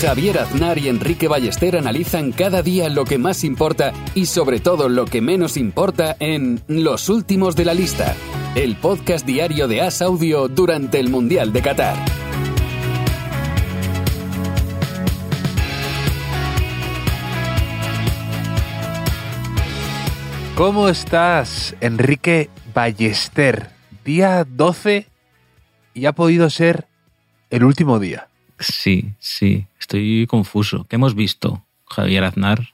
Javier Aznar y Enrique Ballester analizan cada día lo que más importa y sobre todo lo que menos importa en Los Últimos de la Lista, el podcast diario de As Audio durante el Mundial de Qatar. ¿Cómo estás, Enrique Ballester? Día 12 y ha podido ser el último día. Sí, sí, estoy confuso. ¿Qué hemos visto, Javier Aznar?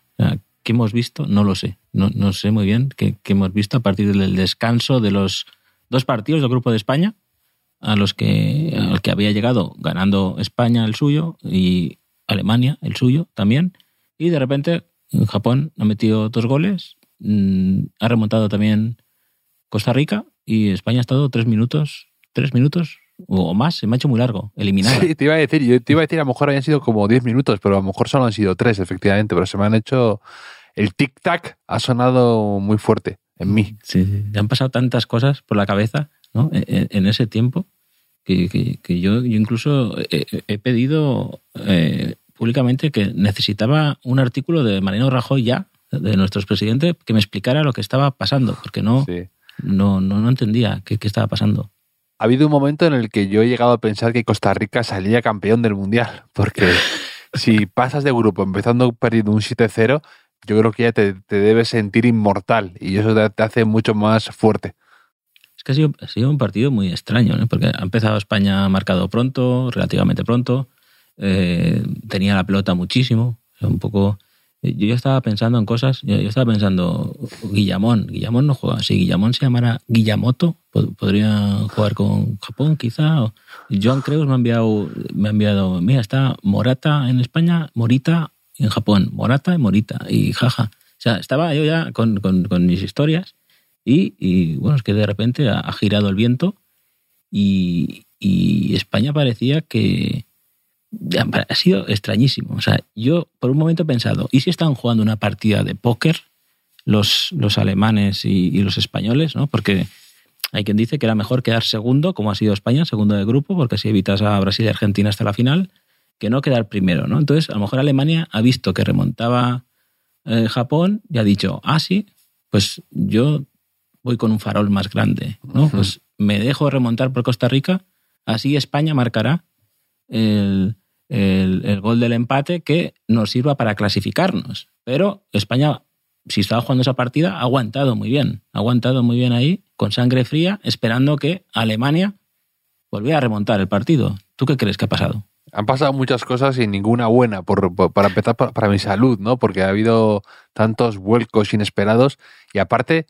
¿Qué hemos visto? No lo sé. No, no sé muy bien qué, hemos visto a partir del descanso de los dos partidos del Grupo de España, a los que, al que había llegado ganando España el suyo y Alemania el suyo también. Y de repente Japón ha metido dos goles Mm, ha remontado también Costa Rica y España ha estado tres minutos, tres minutos o más, se me ha hecho muy largo, eliminado. Sí, te iba a decir, yo te iba a decir, a lo mejor habían sido como diez minutos, pero a lo mejor solo han sido tres, efectivamente, pero se me han hecho, el tic-tac ha sonado muy fuerte en mí. Sí, sí, han pasado tantas cosas por la cabeza, ¿no? E, e, en, ese tiempo, que, que, yo, yo, incluso he, pedido eh, públicamente que necesitaba un artículo de Mariano Rajoy ya de nuestro expresidente que me explicara lo que estaba pasando, porque no, no, no, entendía qué, estaba pasando. Ha habido un momento en el que yo he llegado a pensar que Costa Rica salía campeón del Mundial, porque si pasas de grupo empezando perdiendo un 7-0, yo creo que ya te, te, debes sentir inmortal y eso te, hace mucho más fuerte. Es que ha sido, ha sido un partido muy extraño, porque ha empezado España marcado pronto, relativamente pronto, eh, tenía la pelota muchísimo, un poco yo ya estaba pensando en cosas, yo, estaba pensando, Guillamón, Guillamón no juega, si Guillamón se llamara Guillamoto, podría jugar con Japón quizá. O Joan Creus me ha enviado, me ha enviado, mira, está Morata en España, Morita en Japón, Morata y Morita, y jaja. O sea, estaba yo ya con, con, mis historias y, y, bueno, es que de repente ha, girado el viento y, y España parecía que, ha sido extrañísimo. O sea, yo por un momento he pensado, ¿y si están jugando una partida de póker los, los alemanes y, los españoles? ¿no? Porque hay quien dice que era mejor quedar segundo, como ha sido España, segundo de grupo, porque así evitas a Brasil y Argentina hasta la final, que no quedar primero. ¿no? Entonces, a lo mejor Alemania ha visto que remontaba eh, Japón y ha dicho, ah, sí, pues yo voy con un farol más grande. ¿no? Pues me dejo remontar por Costa Rica, así España marcará el, el, gol del empate que nos sirva para clasificarnos. Pero España, si estaba jugando esa partida, ha aguantado muy bien. Ha aguantado muy bien ahí, con sangre fría, esperando que Alemania volviera a remontar el partido. ¿Tú qué crees que ha pasado? Han pasado muchas cosas y ninguna buena, por, para empezar para, mi salud, ¿no? Porque ha habido tantos vuelcos inesperados y aparte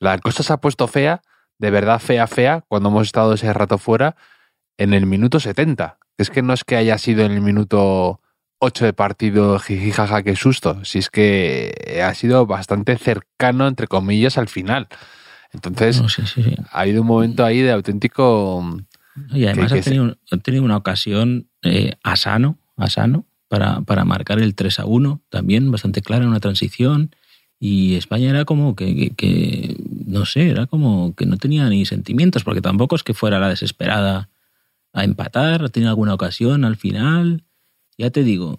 la cosa se ha puesto fea, de verdad fea, fea, cuando hemos estado ese rato fuera, en el minuto 70. Es que no es que haya sido en el minuto 8 de partido jijijaja, qué susto. Si es que ha sido bastante cercano, entre comillas, al final. Entonces, ha habido un momento ahí de auténtico. Y además ha, tenido, una ocasión eh, a sano, a sano para, para marcar el 3 a 1, también bastante clara, en una transición. Y España era como que, que, no sé, era como que no tenía ni sentimientos, porque tampoco es que fuera la desesperada a empatar, tiene alguna ocasión al final. Ya te digo,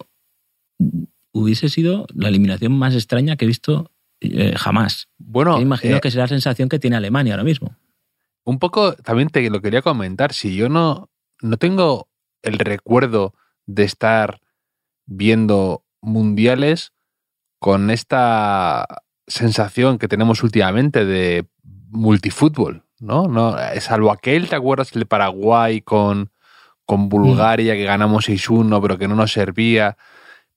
hubiese sido la eliminación más extraña que he visto eh, jamás. Bueno, imagino eh, que será la sensación que tiene Alemania ahora mismo. Un poco, también te lo quería comentar, si yo no, no tengo el recuerdo de estar viendo mundiales con esta sensación que tenemos últimamente de multifútbol. ¿No? no salvo aquel, ¿te acuerdas el de Paraguay con, con. Bulgaria que ganamos 6-1 pero que no nos servía?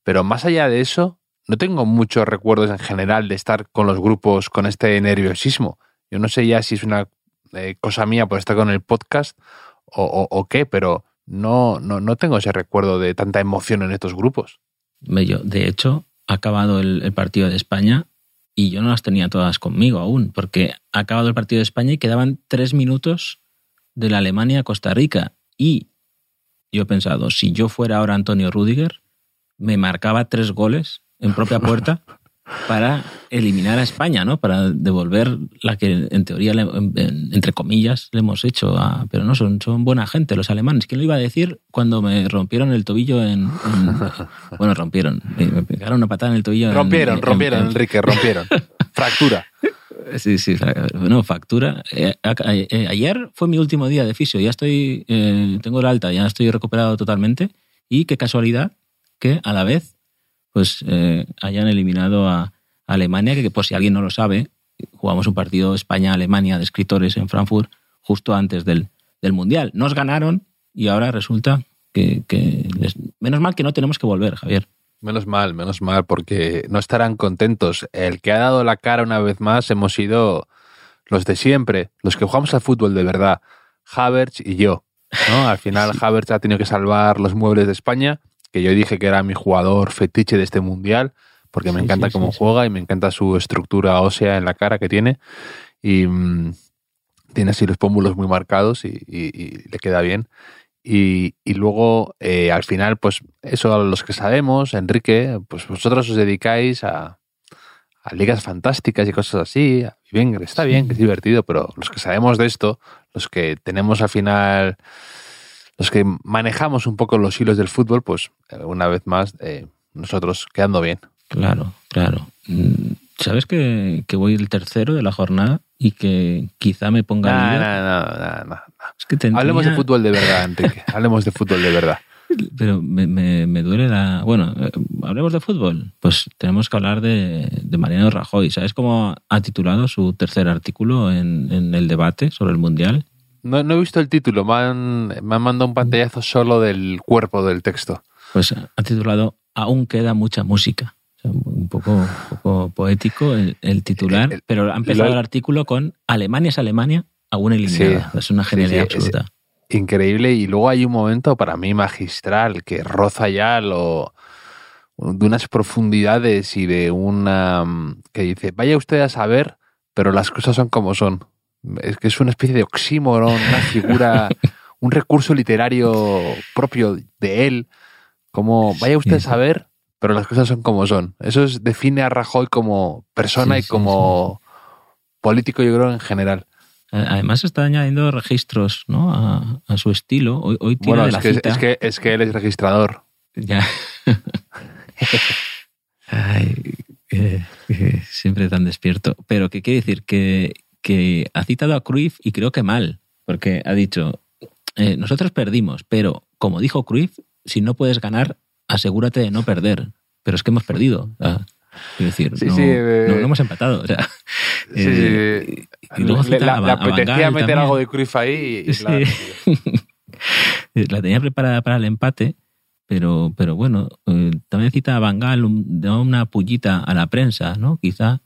Pero más allá de eso, no tengo muchos recuerdos en general de estar con los grupos con este nerviosismo. Yo no sé ya si es una eh, cosa mía por estar con el podcast o, o, qué, pero no, no, no, tengo ese recuerdo de tanta emoción en estos grupos. De hecho, ha acabado el partido de España y yo no las tenía todas conmigo aún, porque ha acabado el partido de España y quedaban tres minutos de la Alemania a Costa Rica. Y yo he pensado, si yo fuera ahora Antonio Rudiger, me marcaba tres goles en propia puerta para eliminar a España, ¿no? Para devolver la que en teoría, le- entre comillas, le hemos hecho. A, pero no, son, son buena gente los alemanes. ¿Quién lo iba a decir cuando me rompieron el tobillo en... en- bueno, rompieron. Me pegaron una patada en el tobillo. Rompieron, en- rompieron, en- Enrique, rompieron. Fractura. Sí, sí, no, factura. Eh, a- eh, ayer fue mi último día de fisio, ya estoy, eh, tengo el alta, ya estoy recuperado totalmente. Y qué casualidad que a la vez pues eh, hayan eliminado a Alemania, que por si alguien no lo sabe, jugamos un partido España-Alemania de escritores en Frankfurt justo antes del, del Mundial. Nos ganaron y ahora resulta que, que les- menos mal que no tenemos que volver, Javier. Menos mal, menos mal, porque no estarán contentos. El que ha dado la cara una vez más hemos sido los de siempre, los que jugamos al fútbol de verdad, Havertz y yo. ¿no? Al final Havertz ha tenido que salvar los muebles de España, que yo dije que era mi jugador fetiche de este mundial, porque me Sí, encanta sí, cómo sí, juega y me encanta su estructura ósea en la cara que tiene. Y mm, tiene así los pómulos muy marcados y, y- y le queda bien. Y, y luego, eh, al final, pues eso a los que sabemos, Enrique, pues vosotros os dedicáis a, a ligas fantásticas y cosas así. Bien, está bien, que es divertido, pero los que sabemos de esto, los que tenemos al final, los que manejamos un poco los hilos del fútbol, pues eh, una vez más, eh, nosotros quedando bien. Claro, claro. Mm, ¿Sabes que, que voy el tercero de la jornada y que quizá me ponga nah. Es que tendría- Hablemos de fútbol de verdad, Enrique. Hablemos de fútbol de verdad. Pero me, me- me duele la... Bueno, eh, hablemos de fútbol. Pues tenemos que hablar de, de Mariano Rajoy. ¿Sabes cómo ha titulado su tercer artículo en, en el debate sobre el Mundial? No, no he visto el título, me han, me han mandado un pantallazo solo del cuerpo del texto. Pues ha titulado Aún queda mucha música. O sea, un poco, un poco poético el, el titular, El- el- pero ha empezado lo- el artículo con Alemania es Alemania, aún eliminada. Sí, es una genialidad sí, absoluta. Increíble. Y luego hay un momento para mí magistral que roza ya lo de unas profundidades y de una mm, que dice, vaya usted a saber, pero las cosas son como son. Es que es una especie de oxímoron, una figura, un recurso literario propio de él. Como, vaya usted a saber, pero las cosas son como son. Eso es- define a Rajoy como persona Sí, y sí, como político, yo creo, en general. Además está añadiendo registros ¿no? a, a su estilo. Hoy, hoy tira Bueno, de es la que, cita. es, que, es que él es registrador. Ya. Ay, eh, eh, siempre tan despierto. Pero que quiere decir que, que ha citado a Cruyff y creo que mal, porque ha dicho, eh, nosotros perdimos, pero como dijo Cruyff, si no puedes ganar, asegúrate de no perder. Pero es que hemos perdido. Sea, quiero decir, Sí, no, sí, eh, no- no hemos empatado. O sea, Sí, eh, y luego le, la- a le apetecía meter también. algo de Cruyff ahí y, la- la tenía preparada para el empate, pero, pero bueno, también cita a Bangal una pullita a la prensa, ¿no? Quizá,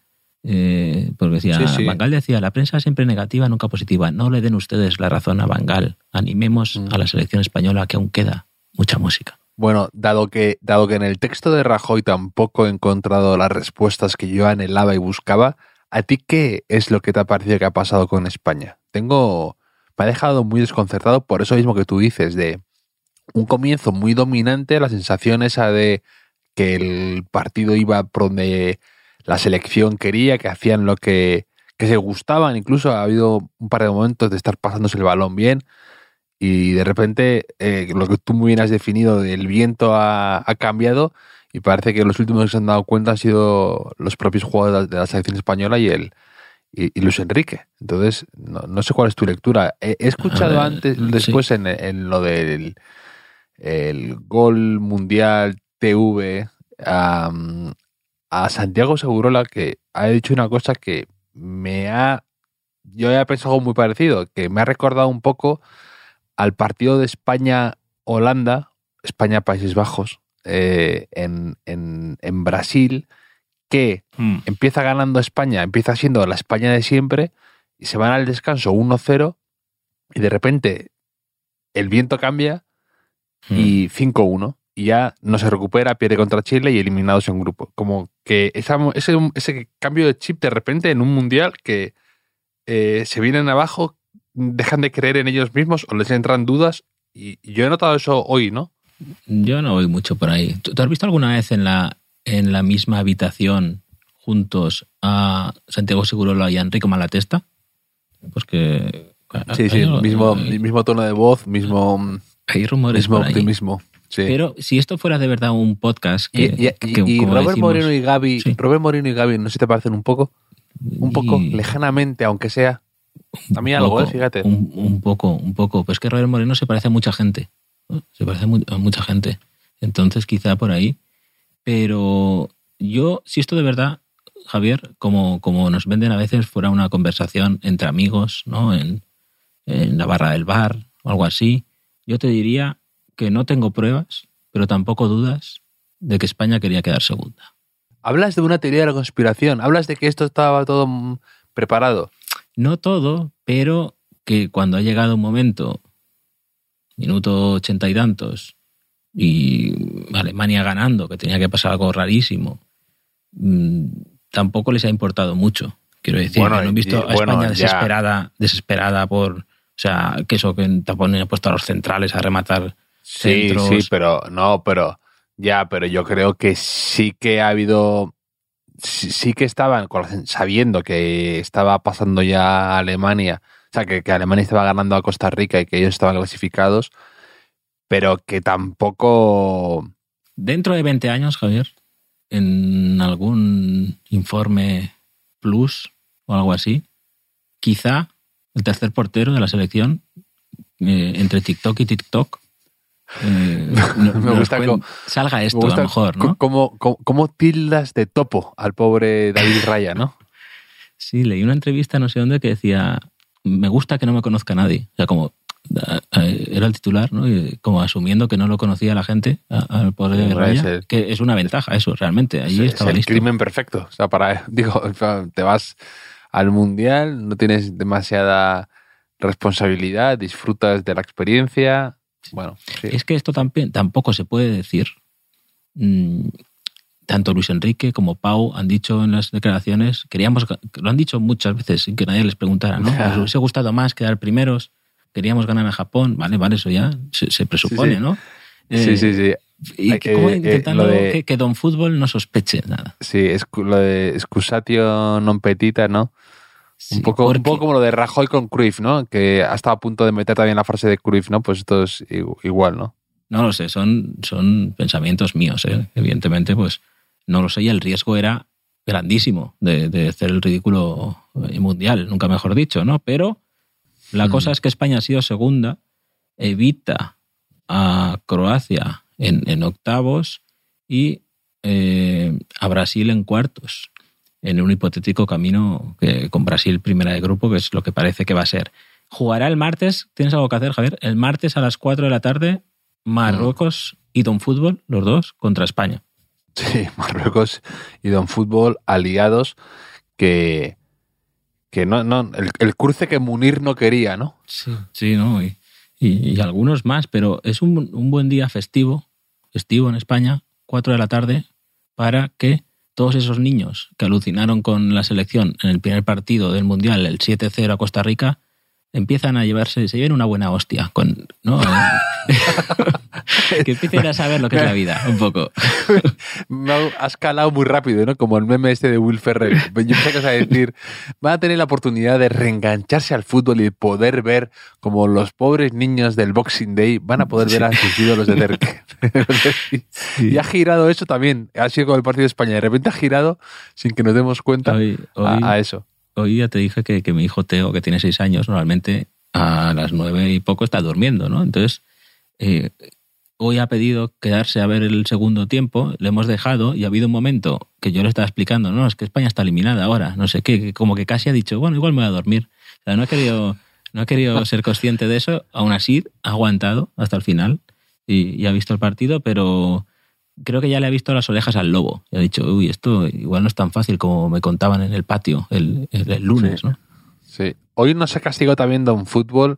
eh, porque decía, Sí, sí. Bangal decía, la prensa siempre negativa, nunca positiva. No le den ustedes la razón a Bangal. Animemos Mm. a la selección española que aún queda mucha música. Bueno, dado que, dado que en el texto de Rajoy tampoco he encontrado las respuestas que yo anhelaba y buscaba, ¿a ti qué es lo que te ha parecido que ha pasado con España? Tengo. Me ha dejado muy desconcertado por eso mismo que tú dices, de un comienzo muy dominante, la sensación esa de que el partido iba por donde la selección quería, que hacían lo que, que se gustaban, incluso ha habido un par de momentos de estar pasándose el balón bien y de repente eh, lo que tú muy bien has definido del viento ha, ha cambiado y parece que los últimos que se han dado cuenta han sido los propios jugadores de la selección española y el y, y Luis Enrique. Entonces, no, no sé cuál es tu lectura. He, he escuchado A ver, antes, sí. después en, en lo del el gol mundial TV a Santiago Segurola que ha dicho una cosa que me ha yo he pensado algo muy parecido, que me ha recordado un poco al partido de España-Holanda, España-Países Bajos, eh, en, en, en Brasil, que empieza ganando España, empieza siendo la España de siempre, y se van al descanso 1-0, y de repente el viento cambia Mm. y 5-1. Y ya no se recupera, pierde contra Chile y eliminados en grupo. Como que esa, ese, ese cambio de chip de repente en un mundial que eh, se vienen abajo, dejan de creer en ellos mismos o les entran dudas. Y yo he notado eso hoy, ¿no? Yo no voy mucho por ahí. ¿Tú, tú has visto alguna vez en la, en la misma habitación juntos a Santiago Segurola y a Enrico Malatesta? Pues que... Sí, sí, mismo, mismo tono de voz, mismo, Hay rumores mismo por ahí. optimismo. Sí. Pero si esto fuera de verdad un podcast que, y, y- que, y Robert decimos, Moreno y Gaby, Sí. Robert Moreno y Gaby, ¿no se te parecen un poco? Un poco, lejanamente, aunque sea. A mí algo, poco, ¿eh? Fíjate. Un, un poco, un poco. Pues que Robert Moreno se parece a mucha gente. ¿no? Se parece a mucha gente. Entonces, quizá por ahí. Pero yo, si esto de verdad, Javier, como, como nos venden a veces, fuera una conversación entre amigos, ¿no? En, en la barra del bar o algo así, yo te diría que no tengo pruebas, pero tampoco dudas de que España quería quedar segunda. Hablas de una teoría de la conspiración, hablas de que esto estaba todo preparado. No todo, pero que cuando ha llegado un momento, minuto ochenta y tantos, y Alemania ganando, que tenía que pasar algo rarísimo, mm, tampoco les ha importado mucho. Quiero decir, Bueno, que no he visto a España desesperada, desesperada por, o sea, que eso que tampoco han puesto a los centrales a rematar Sí, centros. sí, pero no, pero ya, pero yo creo que sí que ha habido, sí, sí que estaban sabiendo que estaba pasando ya Alemania, o sea, que, que Alemania estaba ganando a Costa Rica y que ellos estaban clasificados, pero que tampoco, Dentro de 20 años, Javier, en algún informe plus o algo así, quizá el tercer portero de la selección, eh, entre TikTok y TikTok, eh, no- Me gusta cuen- co- salga esto me gusta a lo mejor, ¿no? co- cómo, cómo- cómo tildas de topo al pobre David Raya, ¿no? Sí, leí una entrevista no sé dónde que decía, me gusta que no me conozca nadie. O sea, como era el titular, ¿no? Y como asumiendo que no lo conocía la gente al pobre Sí, Raya, es el- que es una ventaja eso, realmente. Allí es, estaba el listo. crimen perfecto. O sea, para, digo, te vas al mundial, no tienes demasiada responsabilidad, disfrutas de la experiencia. Bueno, sí. Es que esto también, tampoco se puede decir. Mm, tanto Luis Enrique como Pau han dicho en las declaraciones, queríamos, lo han dicho muchas veces sin que nadie les preguntara, ¿no? Nos hubiese gustado más quedar primeros, queríamos ganar a Japón, vale, vale, eso ya se, se presupone, sí. ¿no? sí, Eh, sí, sí. Y Hay que, como eh, intentando lo de- que, que Don Fútbol no sospeche nada. Sí, es lo de excusatio non petita, ¿no? Sí, un, poco, un poco como lo de Rajoy con Cruyff, ¿no? Que ha estado a punto de meter también la frase de Cruyff, ¿no? Pues esto es igual, ¿no? No lo sé, son, son pensamientos míos, ¿eh? Evidentemente, pues no lo sé y el riesgo era grandísimo de, de hacer el ridículo eh, mundial, nunca mejor dicho, ¿no? Pero la Mm. cosa es que España ha sido segunda, evita a Croacia en, en octavos y eh, a Brasil en cuartos, en un hipotético camino que, con Brasil primera de grupo, que es lo que parece que va a ser. Jugará el martes, ¿tienes algo que hacer, Javier? El martes a las 4 de la tarde, Marruecos y Don Fútbol, los dos, contra España. Sí, Marruecos y Don Fútbol aliados que, que no, no, el, el cruce que Munir no quería, ¿no? Sí, sí, ¿no? Y, y- y algunos más, pero es un, un buen día festivo, festivo en España, 4 de la tarde, para que todos esos niños que alucinaron con la selección en el primer partido del Mundial, el 7-0 a Costa Rica, empiezan a llevarse, se lleven una buena hostia, con, ¿no? que empiecen a saber lo que es la vida, un poco. Me ha- has calado muy rápido, ¿no? Como el meme este de Will Ferrell. Yo pensé que ibas a decir, van a tener la oportunidad de reengancharse al fútbol y poder ver como los pobres niños del Boxing Day van a poder ver a sus ídolos de cerca. Y ha girado eso también. Ha sido con el partido de España. De repente ha girado sin que nos demos cuenta Hoy, hoy- a, a eso. Hoy ya te dije que, que mi hijo Teo, que tiene seis años, normalmente a las nueve y poco está durmiendo, ¿no? Entonces, eh, hoy ha pedido quedarse a ver el segundo tiempo, le hemos dejado y ha habido un momento que yo le estaba explicando, no, es que España está eliminada ahora, no sé qué, que como que casi ha dicho, bueno, igual me voy a dormir. O sea, no ha querido, no ha querido ser consciente de eso, aún así ha aguantado hasta el final y, y ha visto el partido, pero creo que ya le ha visto las orejas al lobo. Y ha dicho, uy, esto igual no es tan fácil como me contaban en el patio el, el- el lunes, Sí. ¿no? Sí. Hoy nos ha castigado también Don Fútbol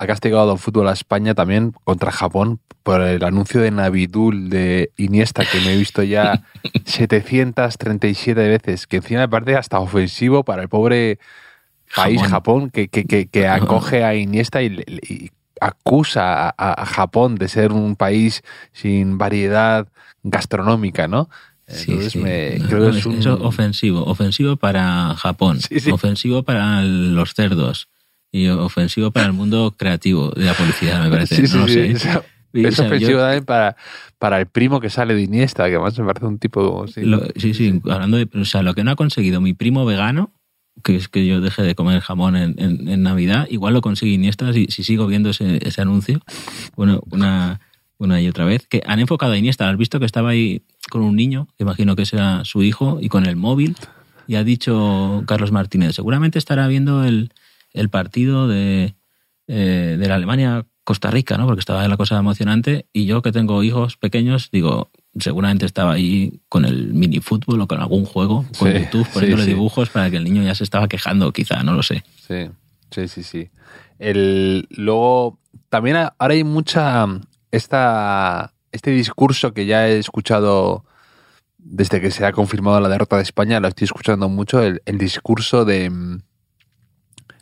ha castigado el fútbol a España también contra Japón por el anuncio de Navidul de Iniesta que me he visto ya 737 veces, que encima me parece hasta ofensivo para el pobre país Japón, que, que, que, acoge a Iniesta y, acusa a, Japón de ser un país sin variedad gastronómica, ¿no? Entonces Me, creo que es un... ofensivo, ofensivo para Japón, ofensivo para los cerdos y ofensivo para el mundo creativo de la publicidad, me parece. no sé. Es, ofensivo también para, para el primo que sale de Iniesta, que además me parece un tipo... sí, sí, hablando de... O sea, lo que no ha conseguido mi primo vegano, que es que yo deje de comer jamón en, en, Navidad, igual lo consigue Iniesta si, si sigo viendo ese, ese anuncio. Bueno, una, una y otra vez, que han enfocado a Iniesta. Has visto que estaba ahí con un niño, que imagino que será su hijo, y con el móvil, y ha dicho Carlos Martínez, seguramente estará viendo el, el partido de, eh, de la Alemania Costa Rica, ¿no? Porque estaba la cosa emocionante y yo que tengo hijos pequeños, digo, seguramente estaba ahí con el mini fútbol o con algún juego, con YouTube, poniéndole dibujos para que el niño ya se estaba quejando, quizá, no lo sé. Sí, sí, sí, sí. El, luego, también ahora hay mucha, esta, este discurso que ya he escuchado desde que se ha confirmado la derrota de España, lo estoy escuchando mucho, el discurso de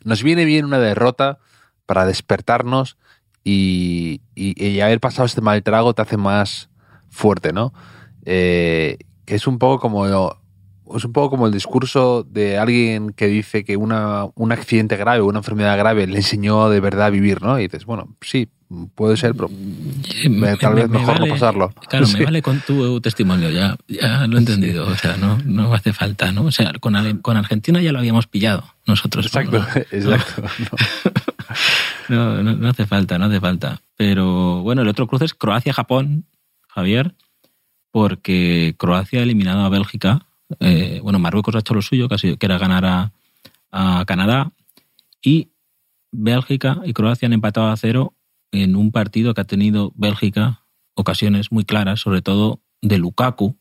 nos viene bien una derrota para despertarnos y, haber pasado este mal trago te hace más fuerte, ¿no? Eh, que es un poco como es un poco como el discurso de alguien que dice que una, un accidente grave una enfermedad grave le enseñó de verdad a vivir, ¿no? Y dices, bueno, sí, puede ser, pero tal vez mejor no pasarlo. Claro, me vale con tu testimonio, ya, ya lo he entendido, o sea, no, no hace falta, ¿no? O sea, con, con Argentina ya lo habíamos pillado nosotros. Exacto, exacto. No. no, hace falta, no hace falta. Pero bueno, el otro cruce es Croacia-Japón, Javier, porque Croacia ha eliminado a Bélgica. Eh, bueno, Marruecos ha hecho lo suyo, casi que era ganar a, a Canadá. Y Bélgica y Croacia han empatado a cero en un partido que ha tenido Bélgica ocasiones muy claras, sobre todo de Lukaku,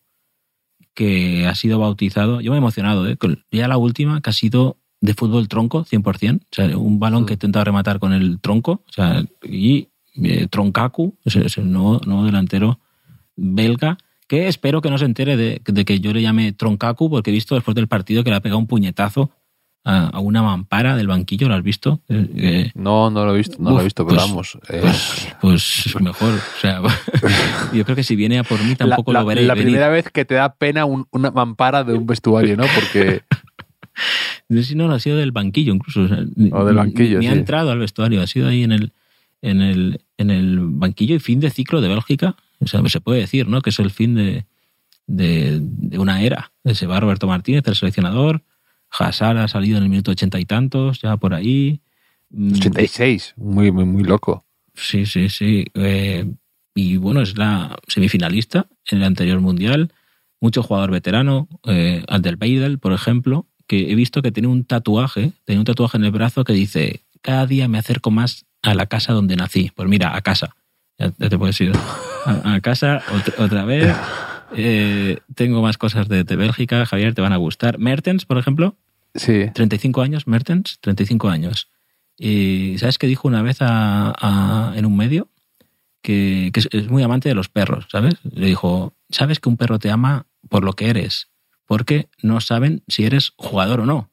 que ha sido bautizado. Yo me he emocionado, ¿eh? ya la última, que ha sido de fútbol tronco, 100%. O sea, un balón que he intentado rematar con el tronco. O sea, y eh, Troncacu, es, el nuevo, delantero belga, que espero que no se entere de, de, que yo le llame Troncacu, porque he visto después del partido que le ha pegado un puñetazo a, una mampara del banquillo, ¿lo has visto? Eh, eh, no, no lo he visto, no lo he visto, pero pues, vamos. Eh. Pues, pues, mejor. O sea, yo creo que si viene a por mí tampoco lo veré. La primera vez que te da pena una mampara de un vestuario, ¿no? Porque. No sé si no, ha sido del banquillo incluso. O, del banquillo. Ni, ha entrado al vestuario, ha sido ahí en el, en el, en el banquillo y fin de ciclo de Bélgica. O sea, se puede decir, ¿no? Que es el fin de, de, de una era. Se va Roberto Martínez, el seleccionador. Hazard ha salido en el minuto ochenta y tantos, ya por ahí. 86, mm, muy, muy, muy loco. Sí, sí, sí. Eh, y bueno, es la semifinalista en el anterior mundial. Mucho jugador veterano, eh, Beidel, por ejemplo, que he visto que tiene un tatuaje, tiene un tatuaje en el brazo que dice: Cada día me acerco más a la casa donde nací. Pues mira, a casa. Ya, te puedes ir a, casa otra vez. Eh, tengo más cosas de, Bélgica, Javier, te van a gustar. Mertens, por ejemplo. Sí. 35 años, Mertens, 35 años. Y ¿sabes qué dijo una vez en un medio? Que, es, muy amante de los perros, ¿sabes? Le dijo, ¿sabes que un perro te ama por lo que eres? Porque no saben si eres jugador o no.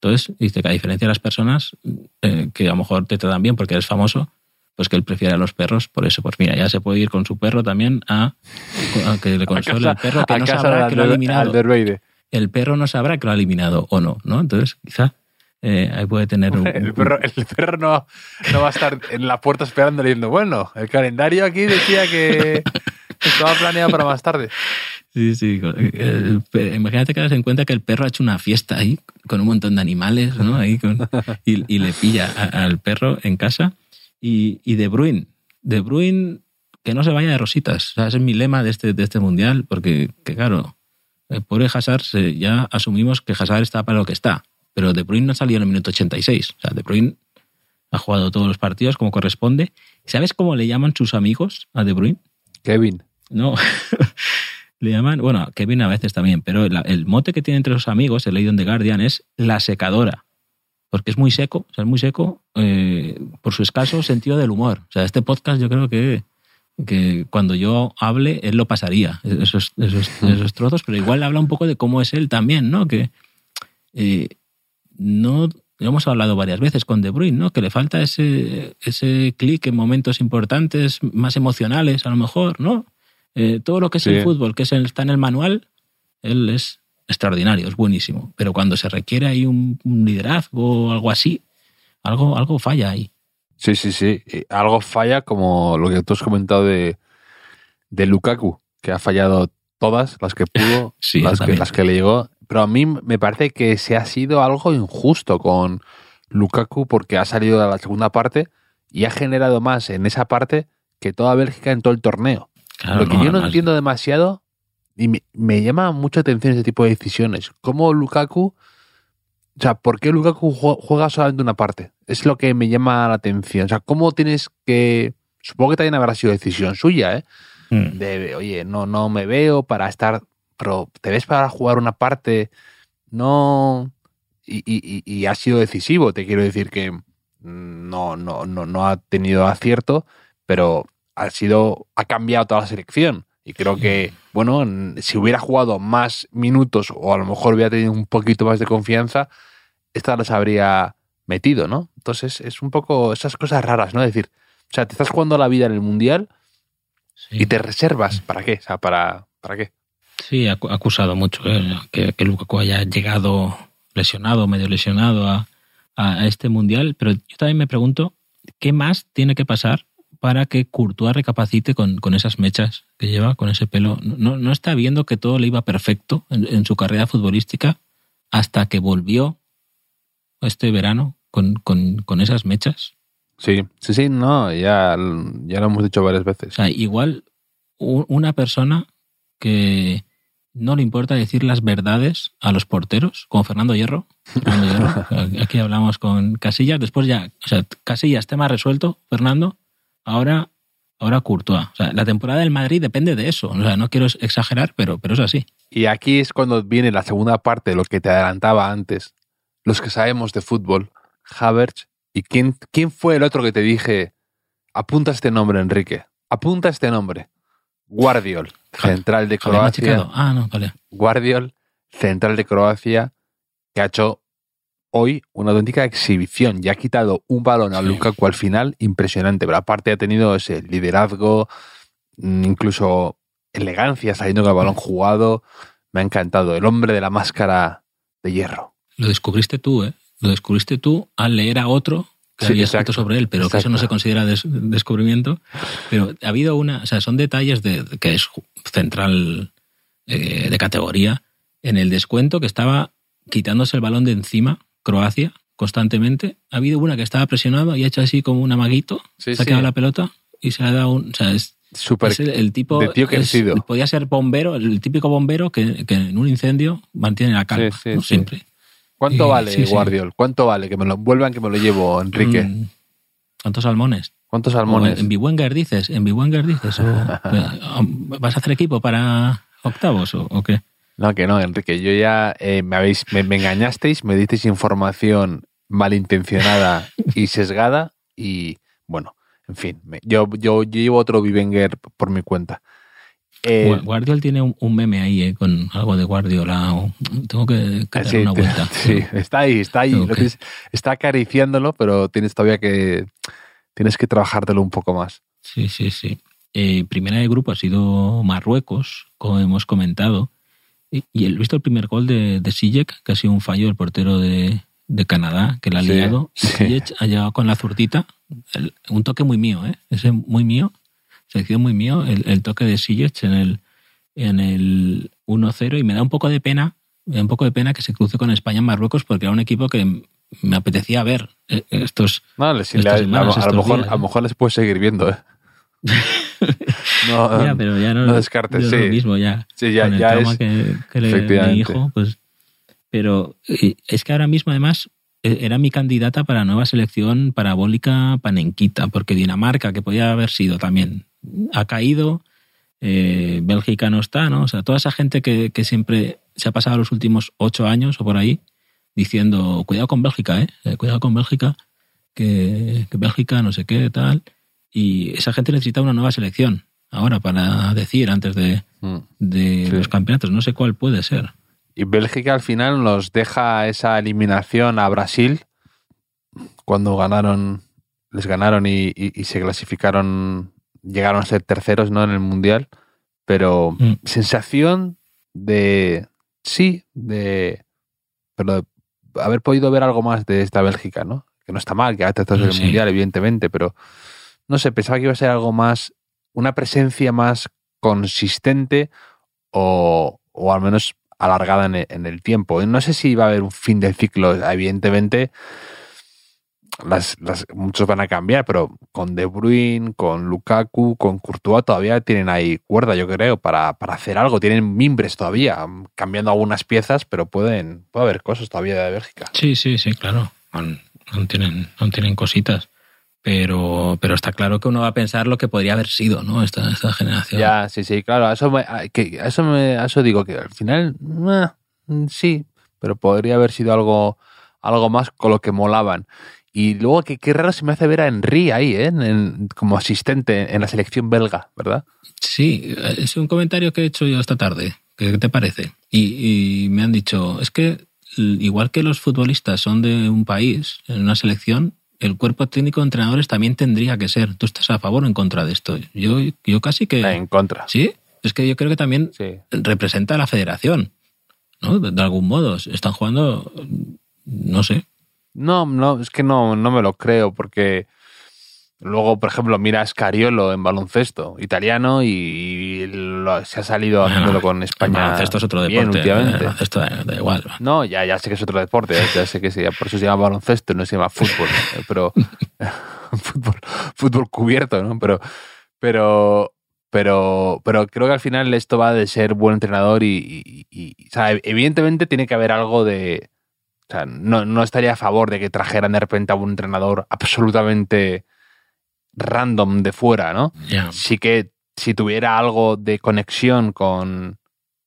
Entonces, dice que a diferencia de las personas eh, que a lo mejor te tratan bien porque eres famoso, pues que él prefiere a los perros, por eso, pues mira, ya se puede ir con su perro también a, que le console el perro que no sabrá que lo ha eliminado. El perro no sabrá que lo ha eliminado o no, ¿no? Entonces, quizá eh, ahí puede tener un, el perro, el perro no, no, va a estar en la puerta esperando leyendo, bueno, el calendario aquí decía que estaba planeado para más tarde. Sí, sí. imagínate que das en cuenta que el perro ha hecho una fiesta ahí con un montón de animales, ¿no? Ahí y, le pilla al perro en casa y, y De Bruyne. De Bruyne, que no se vaya de rositas. O sea, ese es mi lema de este, de este mundial, porque, que claro, el pobre Hazard, ya asumimos que Hazard está para lo que está. Pero De Bruyne no salió en el minuto 86. O sea, De Bruyne ha jugado todos los partidos como corresponde. ¿Sabes cómo le llaman sus amigos a De Bruyne? Kevin. No. le llaman, bueno, Kevin a veces también, pero el, mote que tiene entre los amigos, el leído en The Guardian, es la secadora. Porque es muy seco, o sea, es muy seco eh, por su escaso sentido del humor. O sea, este podcast yo creo que, que cuando yo hable, él lo pasaría, esos, esos, esos trozos, pero igual habla un poco de cómo es él también, ¿no? Que eh, no hemos hablado varias veces con De Bruyne, ¿no? Que le falta ese, ese clic en momentos importantes, más emocionales, a lo mejor, ¿no? Eh, todo lo que es Sí. el fútbol, que es el- está en el manual, él es extraordinario, es buenísimo. Pero cuando se requiere ahí un, un liderazgo o algo así, algo, algo falla ahí. Sí, sí, sí. Algo falla como lo que tú has comentado de, de Lukaku, que ha fallado todas las que pudo, Sí, las, que, las que le llegó. Pero a mí me parece que se ha sido algo injusto con Lukaku porque ha salido de la segunda parte y ha generado más en esa parte que toda Bélgica en todo el torneo. Claro, Lo que yo no además- entiendo demasiado y me, me llama mucha atención ese tipo de decisiones. ¿Cómo Lukaku, o sea, por qué Lukaku jue- juega solamente una parte? Es lo que me llama la atención. O sea, ¿cómo tienes que... Supongo que también habrá sido decisión suya, ¿eh? Mm. De, oye, no, no me veo para estar... Pero te ves para jugar una parte, no... Y, y- y- ha sido decisivo, te quiero decir que no, no, no, no ha tenido acierto, pero ha sido ha cambiado toda la selección y creo que bueno si hubiera jugado más minutos o a lo mejor hubiera tenido un poquito más de confianza esta los habría metido no entonces es un poco esas cosas raras no es decir o sea te estás jugando la vida en el mundial Sí. y te reservas para qué o sea para para qué Sí, ha acu- ha acusado mucho eh, que, que Lukaku haya llegado lesionado, medio lesionado a, a este mundial, pero yo también me pregunto qué más tiene que pasar para que Courtois recapacite con, con esas mechas que lleva, con ese pelo. No, no está viendo que todo le iba perfecto en, en su carrera futbolística hasta que volvió este verano con, con, con esas mechas. sí sí sí no ya ya lo hemos dicho varias O veces sea, igual una persona que no le importa decir las verdades a los porteros, como Fernando Hierro. Fernando Hierro. Aquí hablamos con Casillas, después ya, o sea, Casillas, tema resuelto, Fernando. Ahora, ahora Courtois. O sea, la temporada del Madrid depende de eso. O sea, no quiero exagerar, pero, pero es así. Y aquí es cuando viene la segunda parte de lo que te adelantaba antes. Los que sabemos de fútbol, Havertz. ¿Y quién, quién fue el otro que te dije? Apunta este nombre, Enrique. Apunta este nombre. Guardiol, central de Croacia. Ah, no, vale. Guardiol, central de Croacia, que ha hecho hoy una auténtica exhibición y ha quitado un balón a. Lukaku al final impresionante. Pero aparte ha tenido ese liderazgo, mm, incluso elegancia saliendo con el balón jugado. Me ha encantado. El hombre de la máscara de hierro. Lo descubriste tú, ¿eh? Lo descubriste tú al leer a otro que Sí, había escrito sobre él, pero que eso no se considera des- descubrimiento. Pero ha habido una, o sea, son detalles de, de que es central eh, de categoría. En el descuento que estaba quitándose el balón de encima, Croacia, constantemente. Ha habido una que estaba presionado y ha hecho así como un amaguito, Sí, se ha sí. quedado la pelota y se ha dado un. O sea, es, Súper. es el, el tipo. de tío es- crecido. podía ser bombero, el típico bombero que, que en un incendio mantiene la calma, Sí, sí, ¿no? siempre. ¿Cuánto vale. Guardiol? ¿Cuánto vale? Que me lo envuelvan, que me lo llevo, Enrique. Mm, ¿Cuántos salmones? ¿Cuántos O salmones? En, en Biwenger dices, en Biwenger dices, o, ¿vas a hacer equipo para octavos o, o qué? No, que no, Enrique. Yo ya eh, me habéis, me, me engañasteis, me disteis información malintencionada y sesgada y bueno, en fin, me- yo, yo, yo llevo otro Vivenger por mi cuenta. Eh, Gua- Guardiol tiene un, un meme ahí eh, con algo de Guardiola. o- tengo que, que dar sí, una te- vuelta. sí, está ahí, está ahí. Que- tienes- está acariciándolo, pero tienes todavía que tienes que trabajártelo un poco más. Sí, sí, sí. Eh, primera de grupo ha sido Marruecos, como hemos comentado. Y, y he visto el primer gol de, de Sijek, que ha sido un fallo del portero de, de Canadá, que la ha Sí, liado. Y sí. Ha llegado con la zurdita. el- un toque muy mío, ¿eh? Ese muy mío. Sección muy mío, el, el toque de Sillech en el, en el 1-0. Y me da un poco de pena, me da un poco de pena que se cruce con España en Marruecos, porque era un equipo que me apetecía ver eh, estos No, le- si a, semanas, a lo estos mejor, días, a lo mejor les puedes seguir viendo, ¿eh? no, ya, pero ya no, no descartes, sí. lo mismo ya. sí, ya, con el ya trauma es. que, que le hijo, pues. Pero es que ahora mismo, además, eh, era mi candidata para nueva selección parabólica panenquita, porque Dinamarca, que podía haber sido también, ha caído, eh, Bélgica no está, ¿no? O sea, toda esa gente que, que siempre se ha pasado los últimos ocho años o por ahí, diciendo, cuidado con Bélgica, ¿eh? eh cuidado con Bélgica, que, que Bélgica no sé qué, tal. Y esa gente necesita una nueva selección ahora para decir antes de, mm. de los campeonatos. No sé cuál puede ser. Y Bélgica al final nos deja esa eliminación a Brasil cuando ganaron, les ganaron y, se clasificaron, llegaron a ser terceros ¿no? en el Mundial. Pero mm. sensación de, sí, de, pero de haber podido ver algo más de esta Bélgica, ¿no? Que no está mal, que ha tratado el Mundial, evidentemente, pero no sé, pensaba que iba a ser algo más, una presencia más consistente o, o al menos alargada en el, tiempo. No sé si va a haber un fin del ciclo, evidentemente. Las, muchos van a cambiar, pero con De Bruyne, con Lukaku, con Courtois todavía tienen ahí cuerda, yo creo, para, hacer algo. Tienen mimbres todavía, cambiando algunas piezas, pero pueden, puede haber cosas todavía de Bélgica. Sí, sí, sí, claro. no tienen, tienen cositas pero, pero está claro que uno va a pensar lo que podría haber sido, ¿no? Esta, esta generación. Ya, sí, sí, claro. eso, que, eso, me, eso digo que al final, eh, sí, pero podría haber sido algo, algo más con lo que molaban. Y luego, que qué raro se me hace ver a Henry ahí, ¿eh? como asistente en la selección belga, ¿verdad? Sí, es un comentario que he hecho yo esta tarde. ¿Qué te parece? Y, y me han dicho, es que igual que los futbolistas son de un país, en una selección, el cuerpo técnico de entrenadores también tendría que ser. ¿Tú estás a favor o en contra de esto? Yo, yo casi que... En contra. Sí, es que yo creo que también representa a la federación, ¿no? De, algún modo. Están jugando, no sé. No, no, es que no, no me lo creo porque Luego, por ejemplo, mira a Scariolo en baloncesto italiano y, se ha salido haciéndolo con España. El baloncesto es otro deporte. baloncesto da, igual. No, ya, ya sé que es otro deporte, ya sé que sí, por eso se llama baloncesto, no se llama fútbol. pero fútbol, fútbol cubierto, ¿no? Pero, pero, pero, pero creo que al final esto va de ser buen entrenador y, o sea, evidentemente tiene que haber algo de. O sea, no, no estaría a favor de que trajeran de repente a un entrenador absolutamente random de fuera, ¿no? Sí que si tuviera algo de conexión con,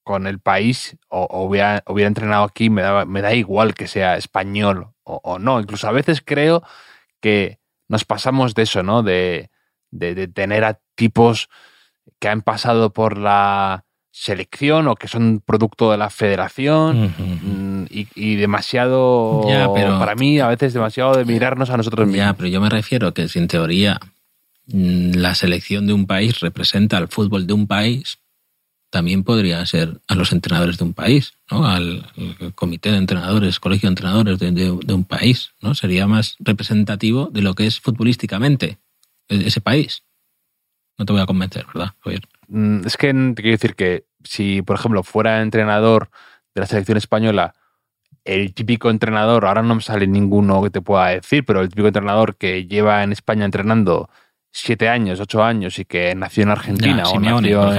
con el país o, hubiera, hubiera, entrenado aquí, me da, me da igual que sea español o, no. Incluso a veces creo que nos pasamos de eso, ¿no? De, de, tener a tipos que han pasado por la selección o que son producto de la federación mm, y, demasiado, para mí, a veces demasiado de mirarnos a nosotros mismos. Ya, pero yo me refiero a que si en teoría la selección de un país representa al fútbol de un país, también podría ser a los entrenadores de un país, ¿no? al, comité de entrenadores, colegio de entrenadores de, un país. ¿no? Sería más representativo de lo que es futbolísticamente e, ese país. No te voy a convencer, ¿verdad, mm, Es que te quiero decir que si, por ejemplo, fuera entrenador de la selección española, el típico entrenador, ahora no me sale ninguno que te pueda decir, pero el típico entrenador que lleva en España entrenando siete años, ocho años y que nació en Argentina o nació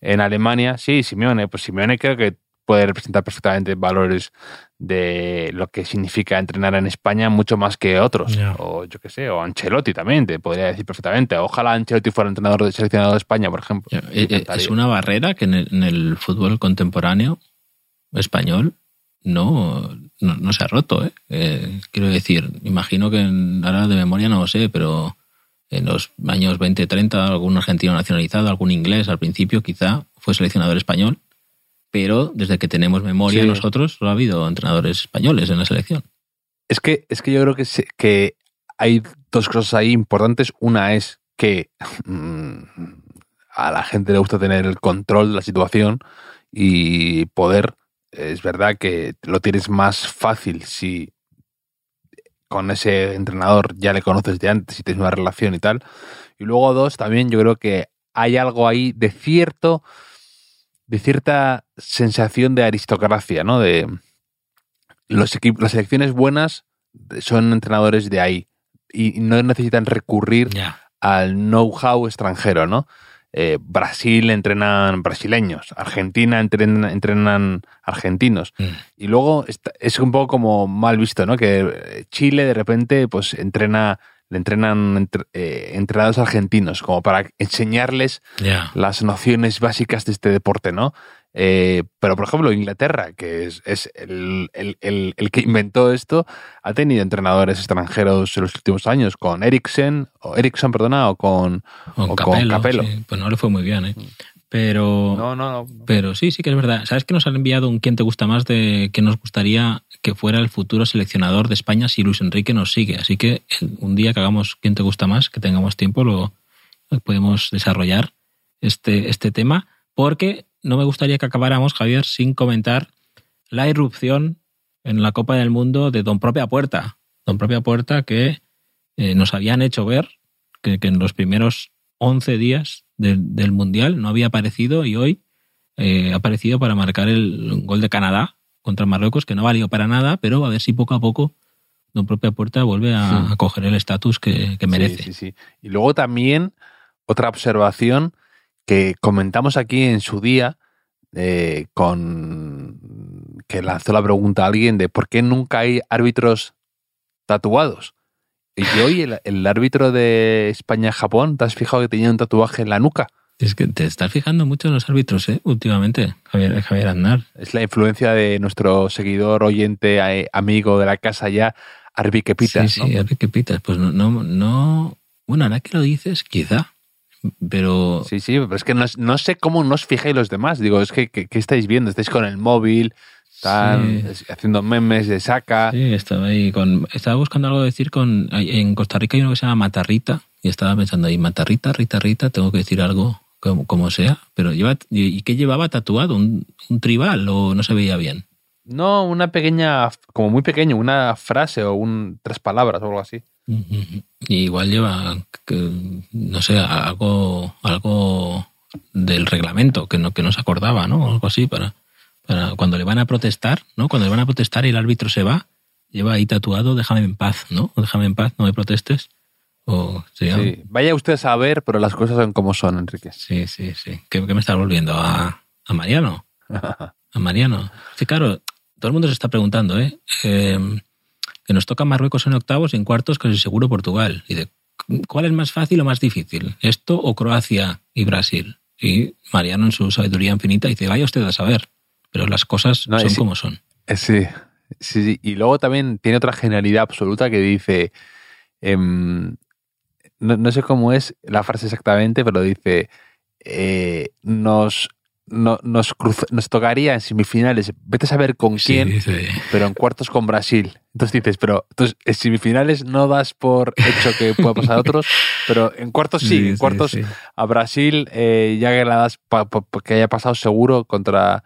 en, Alemania, sí, Simeone, pues Simeone creo que puede representar perfectamente valores de lo que significa entrenar en España mucho más que otros. O yo qué sé, o Ancelotti también, te podría decir perfectamente. Ojalá Ancelotti fuera entrenador de seleccionado de España, por ejemplo. Eh, eh, es una barrera que en el, fútbol contemporáneo español no, no, se ha roto. ¿eh? quiero decir, imagino que ahora de memoria no lo sé, pero en los años 20, 30, algún argentino nacionalizado, algún inglés al principio quizá fue seleccionador español, pero desde que tenemos memoria nosotros no ha habido entrenadores españoles en la selección. Es que, es que yo creo que, que hay dos cosas ahí importantes. Una es que mm, a la gente le gusta tener el control de la situación y poder. Es verdad que lo tienes más fácil si con ese entrenador ya le conoces de antes y tienes una relación y tal. Y luego dos, también yo creo que hay algo ahí de cierto, de cierta sensación de aristocracia, ¿no? De los equipos, las selecciones buenas son entrenadores de ahí y no necesitan recurrir al know-how extranjero, ¿no? Eh, Brasil entrenan brasileños, Argentina entrenan, argentinos. Mm. Y luego es un poco como mal visto, ¿no? Que Chile de repente pues entrena, le entrenan eh, entrenados argentinos, como para enseñarles las nociones básicas de este deporte, ¿no? Eh, pero, por ejemplo, Inglaterra, que es, es el, el- el- el que inventó esto, ha tenido entrenadores extranjeros en los últimos años, con Eriksen, o Eriksson, perdona, o con... O con Capello, sí, pues no le fue muy bien, ¿eh? Pero, No, no, no. pero sí, sí que es verdad. ¿Sabes que nos han enviado un quién te gusta más de que nos gustaría que fuera el futuro seleccionador de España si Luis Enrique nos sigue? Así que el- un día que hagamos quién te gusta más, que tengamos tiempo, lo, lo podemos desarrollar este, este tema, porque no me gustaría que acabáramos, Javier, sin comentar la irrupción en la Copa del Mundo de Don Propia Puerta. Don Propia Puerta que eh, nos habían hecho ver que, que en los primeros 11 días del, del Mundial no había aparecido y hoy eh, ha aparecido para marcar el gol de Canadá contra Marruecos, que no valió para nada, pero a ver si poco a poco Don Propia Puerta vuelve a, Sí. a coger el estatus que, que merece. Sí, sí, sí. Y luego también otra observación que comentamos aquí en su día eh, con que lanzó la pregunta a alguien de por qué nunca hay árbitros tatuados. Y hoy el, el árbitro de España-Japón, ¿te has fijado que tenía un tatuaje en la nuca? Es que te estás fijando mucho en los árbitros, ¿eh? Últimamente, Javier, Javier Aznar. Es la influencia de nuestro seguidor, oyente, amigo de la casa ya, Arbi Quepitas, sí, ¿no? sí, a ver qué pitas. Pues no, no, no. Bueno, ahora que lo dices, quizá. Pero Sí, sí, pero es que no, no sé cómo no os fijáis los demás. Digo, es que, ¿qué estáis viendo? ¿Estáis con el móvil? ¿Están haciendo memes de saca? Sí, estaba ahí con. Estaba buscando algo de decir con. En Costa Rica hay uno que se llama Matarrita. Y estaba pensando ahí, Matarrita, Rita, Rita, tengo que decir algo como, como sea. Pero lleva. ¿Y qué llevaba tatuado? ¿Un, un tribal o no se veía bien? No, una pequeña, como muy pequeño, una frase o un tres palabras o algo así. Igual lleva, no sé, algo, algo del reglamento que no, que no se acordaba, ¿no? Algo así para, para cuando le van a protestar, ¿no? Cuando le van a protestar y el árbitro se va, lleva ahí tatuado, déjame en paz, ¿no? Déjame en paz, no me protestes. O sería- Sí. Vaya usted a saber, pero las cosas son como son, Enrique. sí, sí, sí. ¿Qué, qué me estás volviendo? ¿A, a Mariano? A Mariano. Sí, claro, todo el mundo se está preguntando, ¿eh? Eh, que nos toca Marruecos en octavos y en cuartos casi seguro Portugal. Y de, ¿cuál es más fácil o más difícil? ¿Esto o Croacia y Brasil? Y Mariano en su sabiduría infinita dice, vaya usted a saber. Pero las cosas No, son como son. Eh, Sí, sí, sí. Y luego también tiene otra genialidad absoluta que dice, em, no, no sé cómo es la frase exactamente, pero dice, eh, nos, no- nos, cruz- nos tocaría en semifinales, vete a saber con Sí, quién, pero en cuartos con Brasil. Entonces dices, pero entonces, en semifinales no das por hecho que pueda pasar a otros, pero en cuartos sí, en cuartos sí. a Brasil ya que la das pa- pa- pa- que haya pasado seguro contra,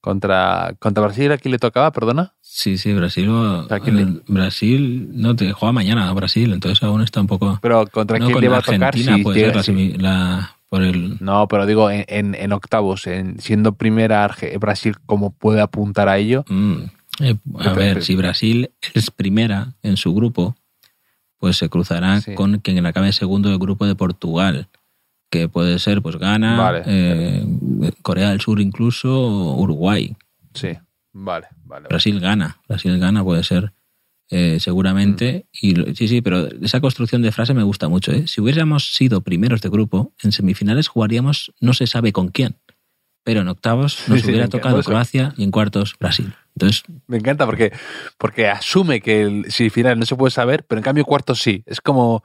contra, contra Brasil, ¿a quién le tocaba? Perdona. Sí, sí, Brasil. o- sea, ¿quién le- eh, Brasil, no, te juega mañana a Brasil, entonces aún está un poco. Pero contra No, quién con le va a tocar Argentina si puede ser la- por el, No, pero digo en, en- en octavos, en, siendo primera Arge- Brasil, ¿cómo puede apuntar a ello? Mm, eh, a ver, si Brasil es primera en su grupo, pues se cruzará Sí. con quien acabe segundo del grupo de Portugal, que puede ser pues Ghana, Vale. eh, Corea del Sur incluso, Uruguay. Sí, vale, vale. Brasil gana, Brasil gana puede ser eh, seguramente. Mm. Y sí, sí, pero esa construcción de frase me gusta mucho. ¿eh? Si hubiéramos sido primeros de grupo, en semifinales jugaríamos no se sabe con quién. Pero en octavos nos Sí, hubiera tocado. Croacia y en cuartos Brasil. Entonces, Me encanta porque, porque asume que el semifinal no se puede saber, pero en cambio cuartos sí. Es como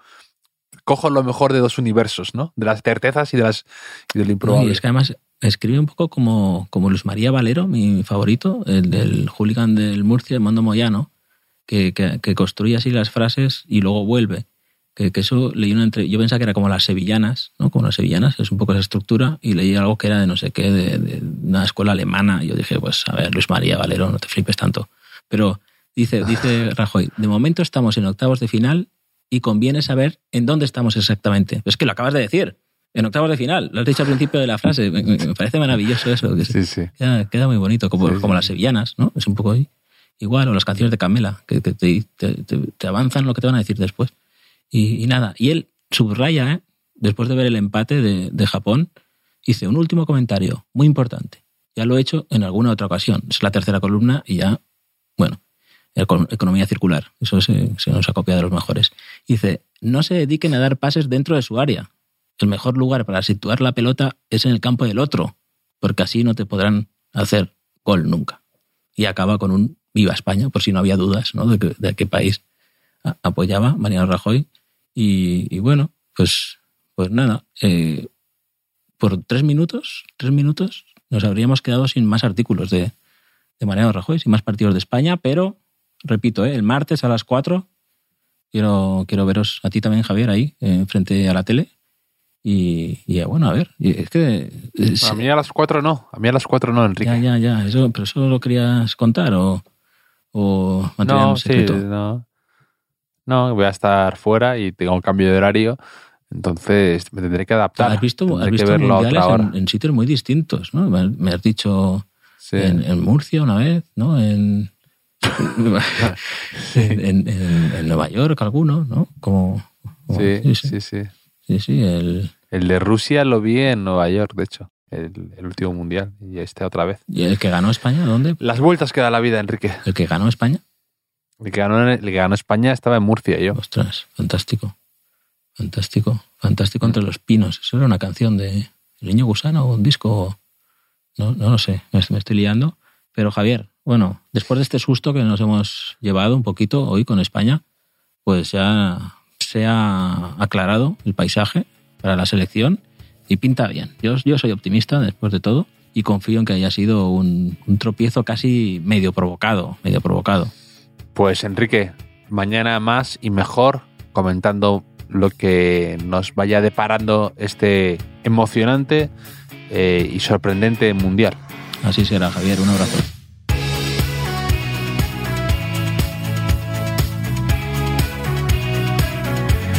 cojo lo mejor de dos universos, ¿no? De las certezas y de las y del No, improbable. y es que además escribe un poco como, como Luis María Valero, mi favorito, el del hooligan del Murcia, el Mando Moyano, que, que, que construye así las frases y luego vuelve. Que, que eso leí una entre... Yo pensaba que era como las sevillanas, ¿no? Como las sevillanas, es un poco esa estructura, y leí algo que era de no sé qué, de, de una escuela alemana. Y yo dije, pues a ver, Luis María Valero, no te flipes tanto. Pero dice, dice Rajoy, de momento estamos en octavos de final y conviene saber en dónde estamos exactamente. Es que lo acabas de decir. En octavos de final, lo has dicho al principio de la frase. Me, parece maravilloso eso. que Sí, sí. Queda, queda muy bonito, como, sí. como las sevillanas, ¿no? Es un poco ahí. Igual, o las canciones de Camela, que, te, te- te- avanzan lo que te van a decir después. Y, nada, y él subraya, ¿eh? después de ver el empate de, de Japón, dice un último comentario muy importante. Ya lo he hecho en alguna otra ocasión. Es la tercera columna y ya, bueno, eco- economía circular. Eso se, se nos ha copiado de los mejores. Dice, no se dediquen a dar pases dentro de su área. El mejor lugar para situar la pelota es en el campo del otro, porque así no te podrán hacer gol nunca. Y acaba con un viva España, por si no había dudas ¿no? de, que, de qué país apoyaba Mariano Rajoy. Y, y bueno, pues, pues nada, eh, por tres minutos, tres minutos, nos habríamos quedado sin más artículos de, de Mariano Rajoy, sin más partidos de España, pero, repito, ¿eh? el martes a las cuatro quiero, quiero veros a ti también, Javier, ahí, eh, frente a la tele. Y, y, bueno, a ver, es que... Es, a mí a las cuatro no, a mí a las cuatro no, Enrique. Ya, ya, ya, eso, pero eso lo querías contar o, o no, secreto. Sí, no, no, voy a estar fuera y tengo un cambio de horario, entonces me tendré que adaptar. Has visto, has visto que verlo a mundiales en, en, sitios muy distintos, ¿no? Me, has dicho Sí. en, en, Murcia una vez, ¿no? En, en, en, Nueva York alguno, ¿no? Como, como sí, sí, sí, sí. Sí, sí, el... El de Rusia lo vi en Nueva York, de hecho, el, el, último mundial, y este otra vez. ¿Y el que ganó España, dónde? Las vueltas que da la vida, Enrique. ¿El que ganó España? El que ganó, el que ganó España estaba en Murcia, yo. Ostras, fantástico. Fantástico. Fantástico entre los pinos. Eso era una canción de El Niño Gusano o un disco. No, no lo sé, me estoy liando. Pero Javier, bueno, después de este susto que nos hemos llevado un poquito hoy con España, pues ya se ha aclarado el paisaje para la selección y pinta bien. Yo, yo soy optimista después de todo y confío en que haya sido un, un tropiezo casi medio provocado, medio provocado. Pues Enrique, mañana más y mejor comentando lo que nos vaya deparando este emocionante eh, y sorprendente mundial. Así será, Javier. Un abrazo.